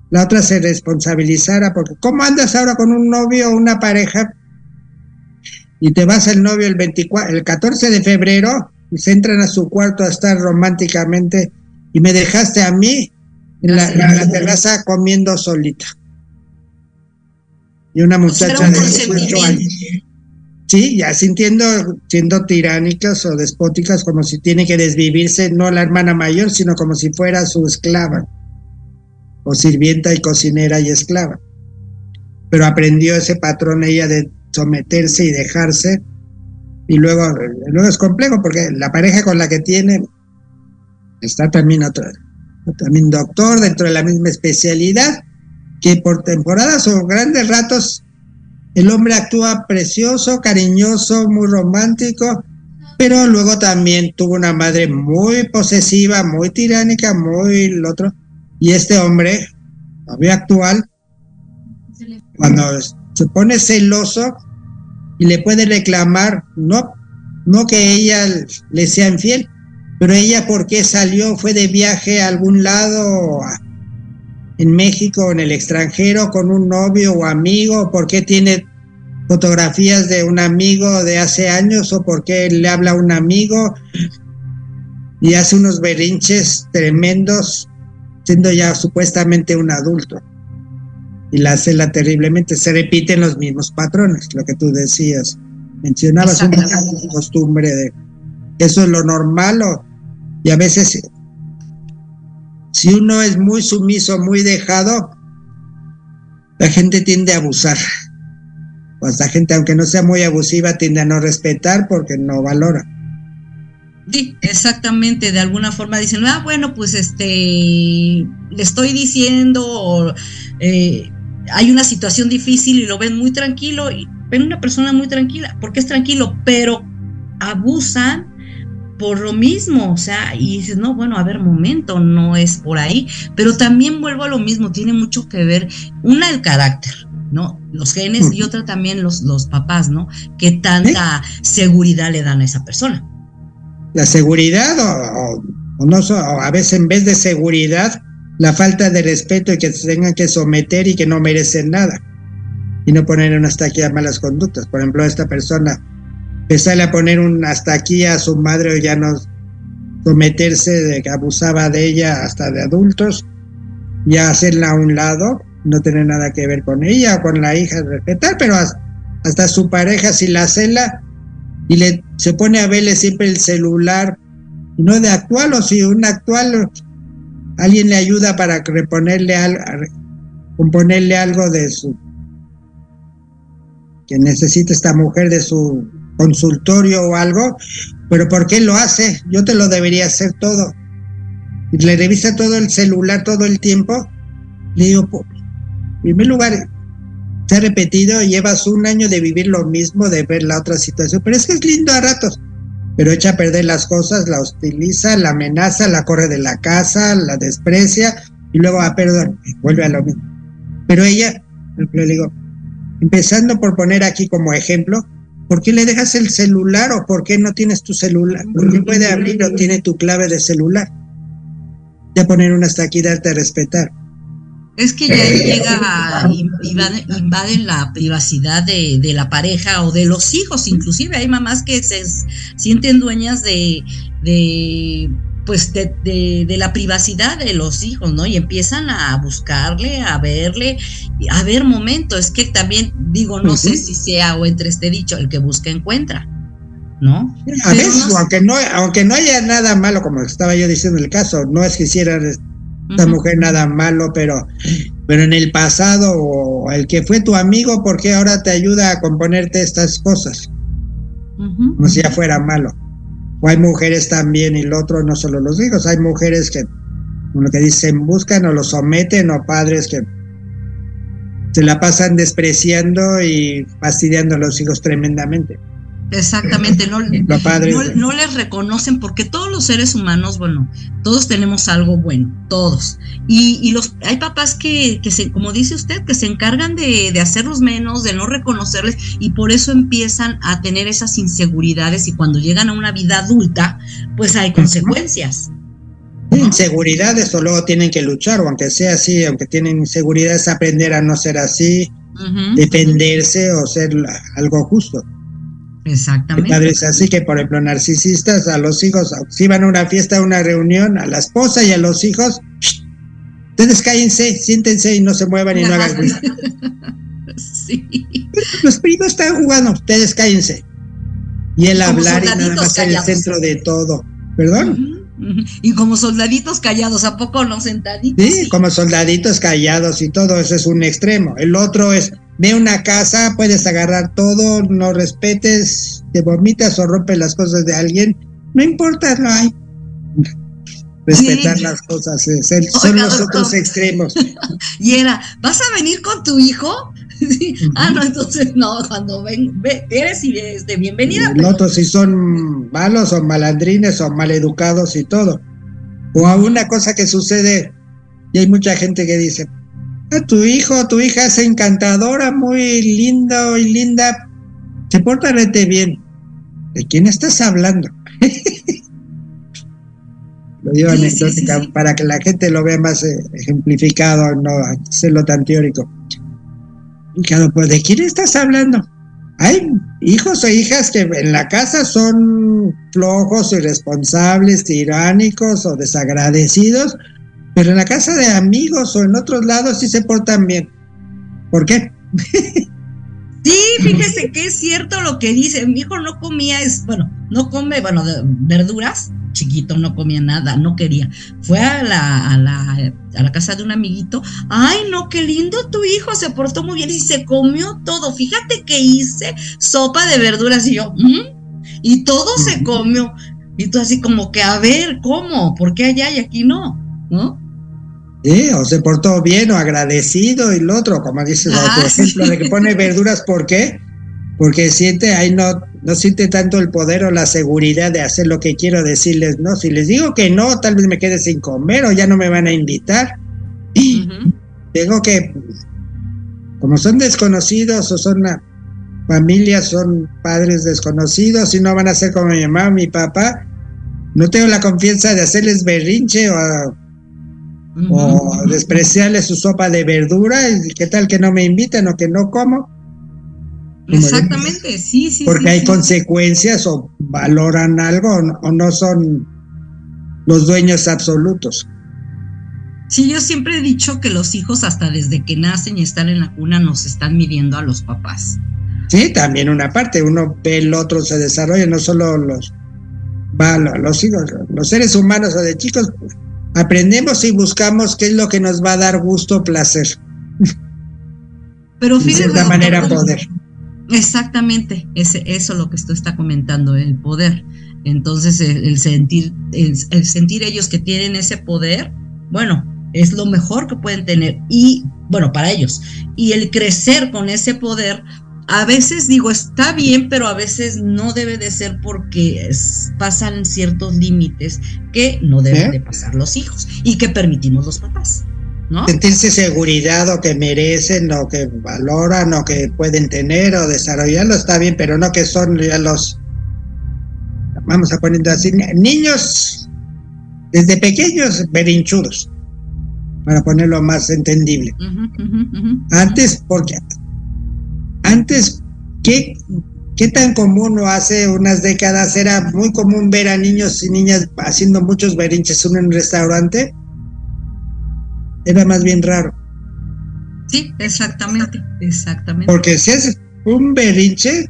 la otra se responsabilizara, porque ¿cómo andas ahora con un novio o una pareja y te vas el novio el, 24, el 14 de febrero y se entran a su cuarto a estar románticamente y me dejaste a mí en la, terraza comiendo solita? Y una muchacha de 18 años. Sí, ya sintiendo, siendo tiránicas o despóticas, como si tiene que desvivirse, no la hermana mayor, sino como si fuera su esclava o sirvienta y cocinera y esclava. Pero aprendió ese patrón ella de someterse y dejarse. Y luego, luego es complejo porque la pareja con la que tiene está también otro, también doctor dentro de la misma especialidad, que por temporadas o grandes ratos el hombre actúa precioso, cariñoso, muy romántico, pero luego también tuvo una madre muy posesiva, muy tiránica, muy lo otro, y este hombre, todavía actual, cuando se pone celoso y le puede reclamar, no, no que ella le sea infiel, pero ella porque salió, fue de viaje a algún lado en México o en el extranjero con un novio o amigo, porque tiene fotografías de un amigo de hace años o porque le habla a un amigo y hace unos berrinches tremendos siendo ya supuestamente un adulto. Y la cela terriblemente, se repiten los mismos patrones, lo que tú decías. Mencionabas una costumbre de eso es lo normal y a veces si uno es muy sumiso, muy dejado, la gente tiende a abusar. Pues la gente, aunque no sea muy abusiva, tiende a no respetar porque no valora. Sí, exactamente, de alguna forma dicen, ah, bueno, pues este, le estoy diciendo, eh, hay una situación difícil y lo ven muy tranquilo, y ven una persona muy tranquila, porque es tranquilo, pero abusan por lo mismo, o sea, y dices, no, bueno, a ver, momento, no es por ahí, pero también vuelvo a lo mismo, tiene mucho que ver, una, el carácter, ¿no? Los genes y otra también los, los papás, ¿no? Que tanta seguridad le dan a esa persona la seguridad o, no, a veces en vez de seguridad, la falta de respeto y que se tengan que someter y que no merecen nada y no poner un hasta aquí malas conductas. Por ejemplo, esta persona empezarle a poner un hasta aquí a su madre o ya no someterse de que abusaba de ella hasta de adultos, ya hacerla a un lado, no tener nada que ver con ella o con la hija, respetar, pero hasta, su pareja si la cela y le se pone a verle siempre el celular, no de actual o si un actual alguien le ayuda para reponerle algo, componerle algo de su que necesita esta mujer de su consultorio o algo, pero ¿por qué lo hace? Yo te lo debería hacer todo. Le revisa todo el celular todo el tiempo. Le digo, en primer lugar, se ha repetido, llevas un año de vivir lo mismo, de ver la otra situación, pero es que es lindo a ratos, pero echa a perder las cosas, la hostiliza, la amenaza, la corre de la casa, la desprecia y luego, ah, perdón, vuelve a lo mismo. Pero ella, le digo, empezando por poner aquí como ejemplo, ¿por qué le dejas el celular o por qué no tienes tu celular? ¿Por qué puede abrir o tiene tu clave de celular? Ya poner una hasta aquí, darte a respetar. Es que ya llega a invaden, la privacidad de, la pareja o de los hijos, inclusive hay mamás que se sienten dueñas de, pues de, de, la privacidad de los hijos, ¿no? Y empiezan a buscarle, a verle, a ver momento, es que también digo, no sé si sea o entre este dicho, el que busca encuentra. ¿No? A veces, aunque no, aunque no haya nada malo, como estaba yo diciendo en el caso, no es que hiciera esta mujer nada malo, pero, pero en el pasado, o el que fue tu amigo, ¿por qué ahora te ayuda a componerte estas cosas? Como si ya fuera malo. O hay mujeres también, y lo otro no solo los hijos, hay mujeres que, como que dicen, buscan o los someten, o padres que se la pasan despreciando y fastidiando a los hijos tremendamente. Exactamente, no, no, les reconocen porque todos los seres humanos, bueno, todos tenemos algo bueno, todos. Y, los hay papás que, que se, como dice usted, que se encargan de, de, hacerlos menos, de no reconocerles, y por eso empiezan a tener esas inseguridades y cuando llegan a una vida adulta, pues hay consecuencias. Inseguridades o luego tienen que luchar, o aunque sea así, aunque tienen inseguridades, aprender a no ser así, defenderse o ser algo justo. Exactamente. Padres así que, por ejemplo, narcisistas, a los hijos, si van a una fiesta, a una reunión, a la esposa y a los hijos, ustedes cállense, siéntense y no se muevan y no hagan ruido. sí. Los primos están jugando, ustedes cállense. Y el hablar y nada más en el centro de todo. ¿Perdón? Y como soldaditos callados, ¿a poco no sentaditos? Sí, como soldaditos callados y todo, eso es un extremo. El otro es, ve una casa, puedes agarrar todo, no respetes, te vomitas o rompes las cosas de alguien, no importa, no hay. Respetar las cosas, son los otros extremos. Y era, ¿vas a venir con tu hijo? Ah, no, entonces no, cuando ven, eres este, bienvenida. Los otros si son malos o malandrines o maleducados y todo. O a una cosa que sucede, y hay mucha gente que dice, tu hijo, tu hija es encantadora, muy lindo y linda, se porta rete bien. ¿De quién estás hablando? lo digo anecdótica para que la gente lo vea más eh, ejemplificado, no hacerlo tan teórico. pues ¿de quién estás hablando? Hay hijos o hijas que en la casa son flojos, irresponsables, tiránicos o desagradecidos, pero en la casa de amigos o en otros lados sí se portan bien. ¿Por qué? Sí, fíjese que es cierto lo que dice. Mi hijo no comía, es, bueno, no come, bueno, verduras, chiquito, no comía nada, no quería. Fue a la, a la, a la casa de un amiguito. Ay, no, qué lindo tu hijo, se portó muy bien y se comió todo. Fíjate que hice sopa de verduras y yo, ¿Mm? y todo se comió. Y tú así como que, a ver, ¿cómo? ¿Por qué allá y aquí no? ¿No? O se portó bien o agradecido y lo otro, como dices, por ah, ejemplo, de que pone verduras, ¿por qué? Porque siente, ahí no, no siente tanto el poder o la seguridad de hacer lo que quiero decirles, no, si les digo que no, tal vez me quede sin comer o ya no me van a invitar. Tengo que, como son desconocidos o son una familia, son padres desconocidos y no van a ser como mi mamá o mi papá, no tengo la confianza de hacerles berrinche o o despreciarle su sopa de verdura y qué tal que no me inviten o que no como. Exactamente, sí, sí. Porque hay consecuencias o valoran algo o no, son los dueños absolutos. Sí, yo siempre he dicho que los hijos hasta desde que nacen y están en la cuna nos están midiendo a los papás. Sí, también una parte, uno ve el otro se desarrolla, no solo los, los hijos, los seres humanos o de chicos, aprendemos y buscamos qué es lo que nos va a dar gusto, placer. Pero fíjate. De cierta manera, poder. Exactamente, ese, eso es lo que usted está comentando, el poder. Entonces, el, sentir, el, sentir ellos que tienen ese poder, bueno, es lo mejor que pueden tener. Y, bueno, para ellos. Y el crecer con ese poder, a veces digo, está bien, pero a veces no debe de ser porque pasan ciertos límites que no deben ¿Eh? de pasar los hijos y que permitimos los papás. ¿no? Sentirse seguridad o que merecen o que valoran o que pueden tener o desarrollarlo está bien, pero no que son ya los, vamos a poner así, niños desde pequeños berinchudos, para ponerlo más entendible. Antes, porque antes, ¿qué, ¿qué tan común o hace unas décadas era muy común ver a niños y niñas haciendo muchos berrinches en un restaurante? Era más bien raro. Sí, exactamente, exactamente. Porque si es un berrinche,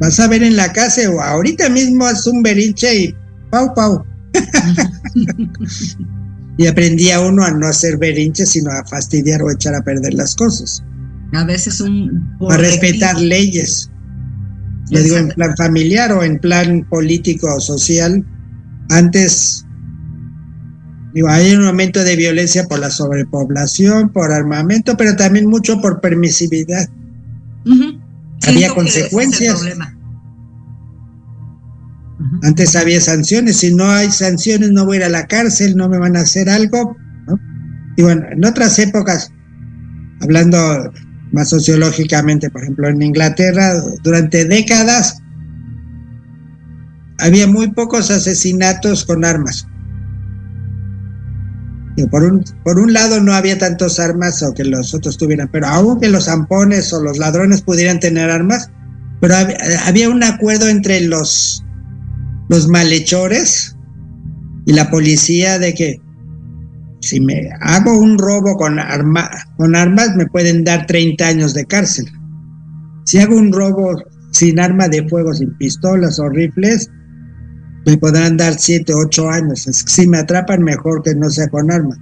vas a ver en la casa o ahorita mismo haz un berrinche y pau, pau. y aprendía uno a no hacer berrinches, sino a fastidiar o echar a perder las cosas. A veces un... A respetar leyes. Le digo en plan familiar o en plan político o social. Antes, digo, hay un momento de violencia por la sobrepoblación, por armamento, pero también mucho por permisividad. Había consecuencias. Antes había sanciones, si no hay sanciones no voy a ir a la cárcel, no me van a hacer algo. Y bueno, en otras épocas, hablando más sociológicamente, por ejemplo, en Inglaterra, durante décadas había muy pocos asesinatos con armas. por, un, por un lado no había tantos armas o que los otros tuvieran, pero aunque los zampones o los ladrones pudieran tener armas, pero había, un acuerdo entre los, los malhechores y la policía de que si me hago un robo con, arma, con armas, me pueden dar 30 años de cárcel. Si hago un robo sin arma de fuego, sin pistolas o rifles, me podrán dar 7, 8 años. Si me atrapan, mejor que no sea con arma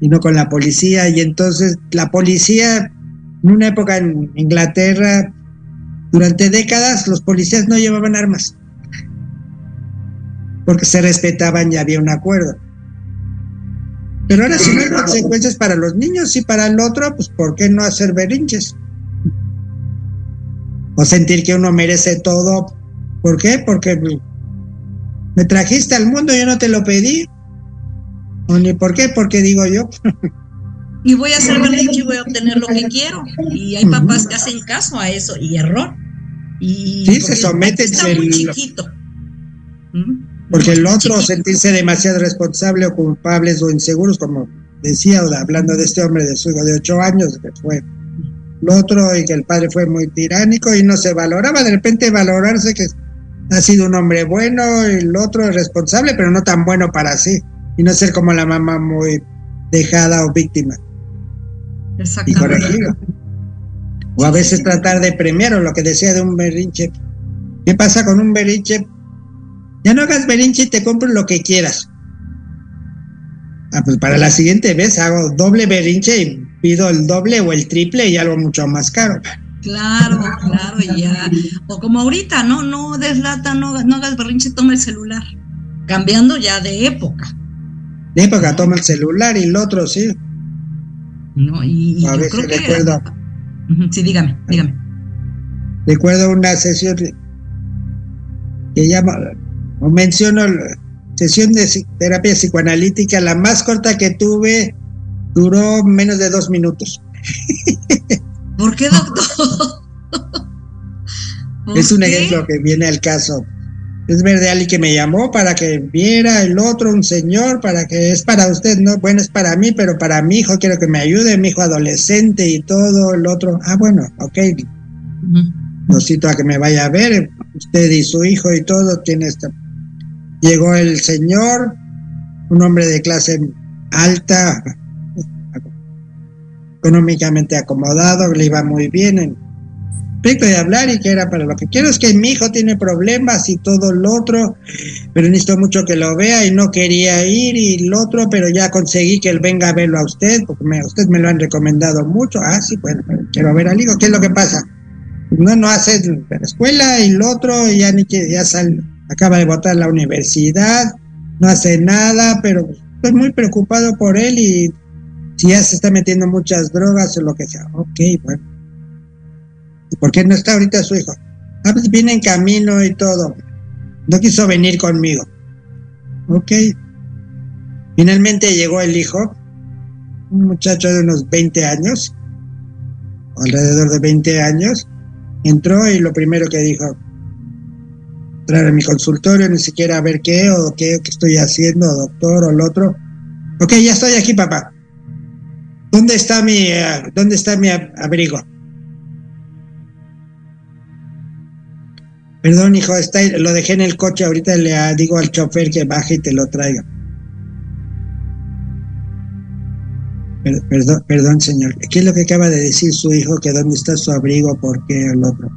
y no con la policía. Y entonces la policía, en una época en Inglaterra, durante décadas, los policías no llevaban armas porque se respetaban y había un acuerdo. Pero ahora si no hay consecuencias para los niños y para el otro, pues ¿por qué no hacer berrinches? O sentir que uno merece todo. ¿Por qué? Porque me trajiste al mundo, yo no te lo pedí. O ni por qué, porque digo yo. y voy a hacer berrinche y voy a obtener lo que quiero. Y hay papás que hacen caso a eso y error. Y sí, se someten. Está muy chiquito. Porque el otro sentirse demasiado responsable o culpables o inseguros, como decía, hablando de este hombre de su hijo de ocho años, que fue el otro y que el padre fue muy tiránico y no se valoraba, de repente valorarse que ha sido un hombre bueno, el otro es responsable, pero no tan bueno para sí, y no ser como la mamá muy dejada o víctima. Y corregido. O a veces tratar de premiar, o lo que decía de un berrinche. ¿Qué pasa con un berrinche? Ya no hagas berinche y te compro lo que quieras. Ah, pues para la siguiente vez hago doble berinche y pido el doble o el triple y algo mucho más caro. Claro, claro, ya. O como ahorita, ¿no? No deslata, no, no hagas berrinche, toma el celular. Cambiando ya de época. De época, toma el celular y el otro, sí. No, y, a veces recuerdo. Sí, dígame, dígame. Recuerdo una sesión que llama o menciono sesión de terapia psicoanalítica, la más corta que tuve duró menos de dos minutos. ¿Por qué, doctor? es un ejemplo que viene al caso. Es verde Ali que me llamó para que viera el otro, un señor, para que es para usted, no, bueno, es para mí, pero para mi hijo quiero que me ayude, mi hijo adolescente y todo, el otro, ah, bueno, ok. Lo cito a que me vaya a ver, usted y su hijo y todo, tiene esta Llegó el señor, un hombre de clase alta, económicamente acomodado, le iba muy bien en aspecto de hablar y que era para lo que quiero es que mi hijo tiene problemas y todo lo otro, pero necesito mucho que lo vea y no quería ir y lo otro, pero ya conseguí que él venga a verlo a usted, porque usted me lo han recomendado mucho. Ah, sí, bueno, quiero ver al hijo, ¿qué es lo que pasa? No, no hace la escuela y lo otro, ya ni que ya sale acaba de votar la universidad, no hace nada, pero estoy muy preocupado por él y si ya se está metiendo muchas drogas o lo que sea. Ok, bueno. ¿Y por qué no está ahorita su hijo? Ah, pues viene en camino y todo. No quiso venir conmigo. Ok. Finalmente llegó el hijo, un muchacho de unos 20 años, alrededor de 20 años, entró y lo primero que dijo, entrar a mi consultorio, ni siquiera a ver qué o qué, estoy haciendo, doctor o el otro. Ok, ya estoy aquí, papá. ¿Dónde está mi, eh, dónde está mi abrigo? Perdón, hijo, está, lo dejé en el coche, ahorita le digo al chofer que baje y te lo traiga. Perdón, perdón, señor. ¿Qué es lo que acaba de decir su hijo? Que dónde está su abrigo, por qué el otro.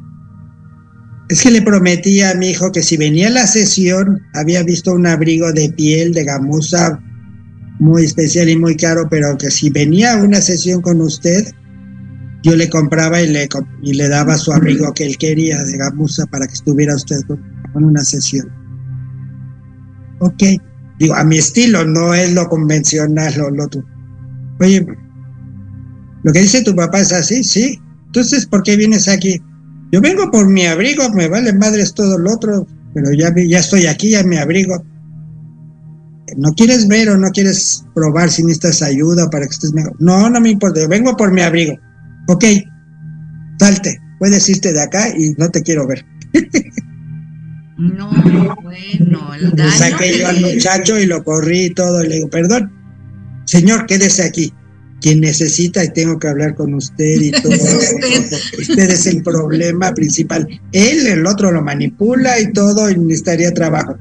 Es que le prometí a mi hijo que si venía a la sesión, había visto un abrigo de piel, de gamuza, muy especial y muy caro, pero que si venía a una sesión con usted, yo le compraba y le, y le daba su abrigo que él quería de gamuza para que estuviera usted con una sesión. Ok, digo, a mi estilo, no es lo convencional, lo, lo, Oye, lo que dice tu papá es así, sí. Entonces, ¿por qué vienes aquí? Yo vengo por mi abrigo, me vale madres todo lo otro, pero ya, ya estoy aquí, ya me abrigo. ¿No quieres ver o no quieres probar si necesitas ayuda para que estés mejor? No, no me importa, vengo por mi abrigo. Ok, salte, puedes irte de acá y no te quiero ver. No, bueno, el daño. Saqué yo al muchacho y lo corrí y todo, y le digo, perdón, señor, quédese aquí. Quien necesita y tengo que hablar con usted y todo. usted es el problema principal. Él, el otro lo manipula y todo y necesitaría trabajo.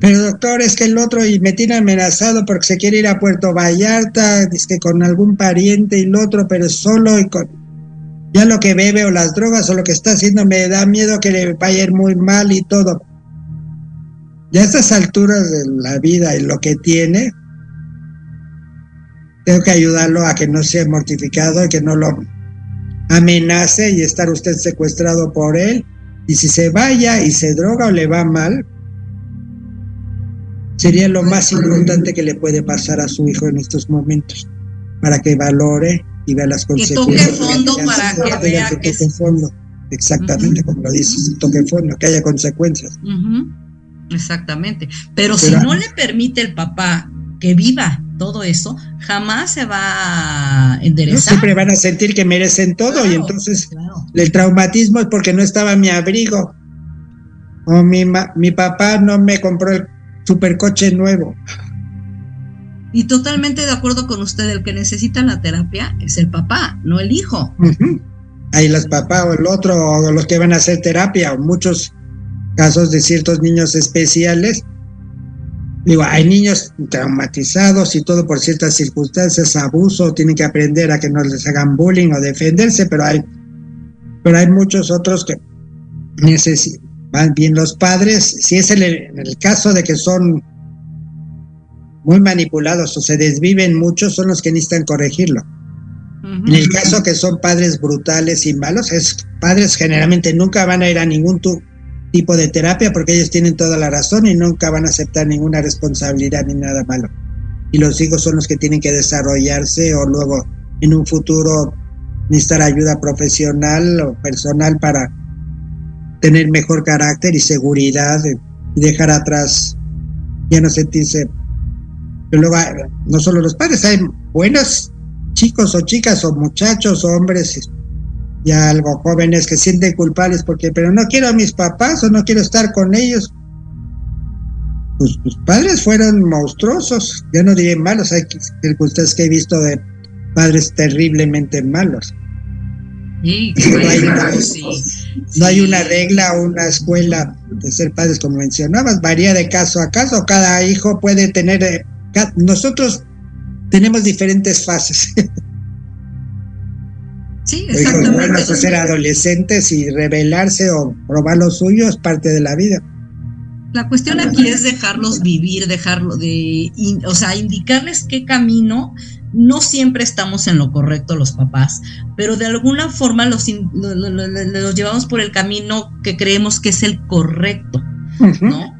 Pero doctor, es que el otro y me tiene amenazado porque se quiere ir a Puerto Vallarta, es que con algún pariente y el otro, pero solo y con ya lo que bebe o las drogas o lo que está haciendo me da miedo que le vaya a ir muy mal y todo. Ya a estas alturas de la vida y lo que tiene, tengo que ayudarlo a que no sea mortificado y que no lo amenace y estar usted secuestrado por él. Y si se vaya y se droga o le va mal, sería lo más importante que le puede pasar a su hijo en estos momentos, para que valore y vea las consecuencias. Que toque fondo para que vea que, toque fondo. Exactamente, como lo dices, toque fondo, que haya consecuencias. Exactamente. Pero, si no le permite el papá que viva todo eso, jamás se va a enderezar. siempre van a sentir que merecen todo y entonces el traumatismo es porque no estaba mi abrigo. O mi, mi papá no me compró el supercoche nuevo. Y totalmente de acuerdo con usted, el que necesita la terapia es el papá, no el hijo. Ahí los papás o el otro, o los que van a hacer terapia, o muchos casos de ciertos niños especiales Digo, hay niños traumatizados y todo por ciertas circunstancias, abuso, tienen que aprender a que no les hagan bullying o defenderse, pero hay, pero hay muchos otros que necesitan, bien los padres, si es el caso de que son muy manipulados o se desviven mucho, son los que necesitan corregirlo. En el caso que son padres brutales y malos, es padres generalmente nunca van a ir a ningún tu, tipo de terapia porque ellos tienen toda la razón y nunca van a aceptar ninguna responsabilidad ni nada malo. Y los hijos son los que tienen que desarrollarse o luego en un futuro necesitar ayuda profesional o personal para tener mejor carácter y seguridad y dejar atrás, ya no sentirse. Pero no solo los padres, hay buenos chicos o chicas o muchachos o hombres ya algo jóvenes que sienten culpables porque, pero no quiero a mis papás o no quiero estar con ellos. Pues tus padres fueron monstruosos, ya no diré malos, hay circunstancias que he visto de padres terriblemente malos. no, hay una, no hay una regla o una escuela de ser padres como mencionabas, varía de caso a caso, cada hijo puede tener, eh, nosotros tenemos diferentes fases. Sí, exactamente. Bueno, ser adolescentes y rebelarse o probar lo suyo es parte de la vida. La cuestión aquí es dejarlos vivir, dejarlo de, o sea, indicarles qué camino. No siempre estamos en lo correcto los papás, pero de alguna forma los, los llevamos por el camino que creemos que es el correcto, ¿no?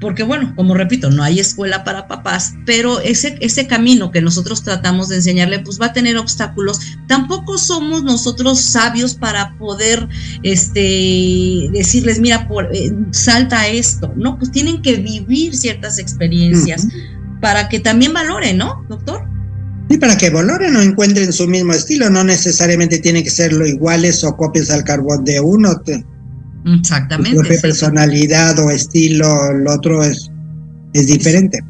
Porque bueno, como repito, no hay escuela para papás, pero ese, ese camino que nosotros tratamos de enseñarle, pues va a tener obstáculos. Tampoco somos nosotros sabios para poder este, decirles, mira, por, eh, salta esto, ¿no? Pues tienen que vivir ciertas experiencias para que también valoren, ¿no, doctor? Y para que valoren o encuentren su mismo estilo, no necesariamente tiene que ser lo iguales o copias al carbón de uno. Exactamente. Su personalidad o estilo, el otro es, es diferente.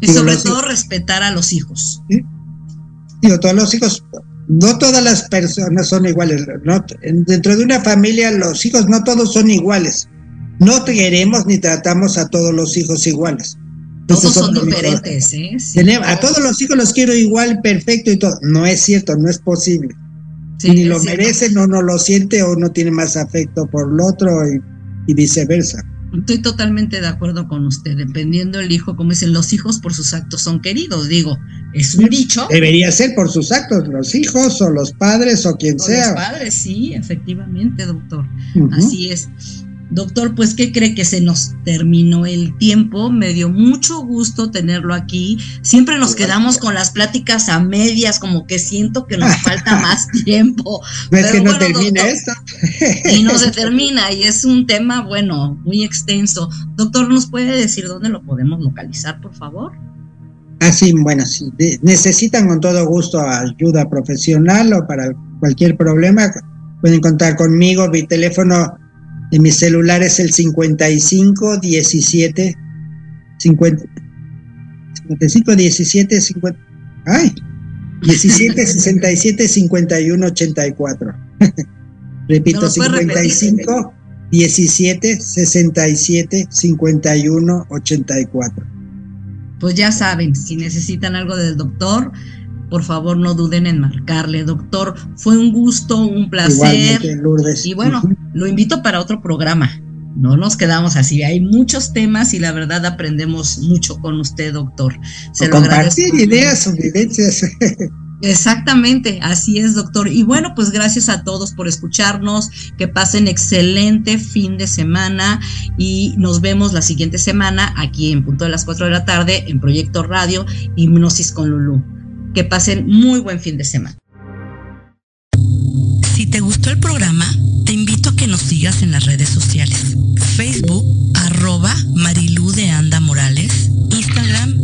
Y sobre todo respetar a los hijos. Digo, todos los hijos, no todas las personas son iguales. dentro de una familia, los hijos no todos son iguales. no queremos ni tratamos a todos los hijos iguales. Todos son diferentes, ¿eh? a todos los hijos los quiero igual, perfecto y todo. No es cierto, no es posible. Ni lo merecen o no lo siente o no tiene más afecto por el otro y viceversa. Estoy totalmente de acuerdo con usted, dependiendo el hijo, como dicen, los hijos por sus actos son queridos, digo, es un dicho. Debería ser por sus actos, los hijos o los padres o quien sea. Los padres, sí, efectivamente, doctor. Así es. Doctor, pues, ¿qué cree que se nos terminó el tiempo? Me dio mucho gusto tenerlo aquí. Siempre nos quedamos con las pláticas a medias, como que siento que nos falta más tiempo. No es que no termine esto. y no se termina, y es un tema, bueno, muy extenso. Doctor, ¿nos puede decir dónde lo podemos localizar, por favor? Ah, sí, bueno, si necesitan con todo gusto ayuda profesional o para cualquier problema, pueden contar conmigo. Mi teléfono de mi celular es el 55 17 50 55 17 50 ay 17 67 51 84 repito 55 17 67 51 84 pues ya saben si necesitan algo del doctor por favor no duden en marcarle. Doctor, fue un gusto, un placer. Y bueno, lo invito para otro programa. No nos quedamos así, hay muchos temas y la verdad aprendemos mucho con usted, doctor. Se lo compartir ideas o vivencias. Exactamente, así es, doctor. Y bueno, pues gracias a todos por escucharnos, que pasen excelente fin de semana y nos vemos la siguiente semana aquí en punto de las 4 de la tarde en Proyecto Radio Hipnosis con Lulú. Que pasen muy buen fin de semana. Si te gustó el programa, te invito a que nos sigas en las redes sociales. Facebook, arroba Marilú de Anda Morales, Instagram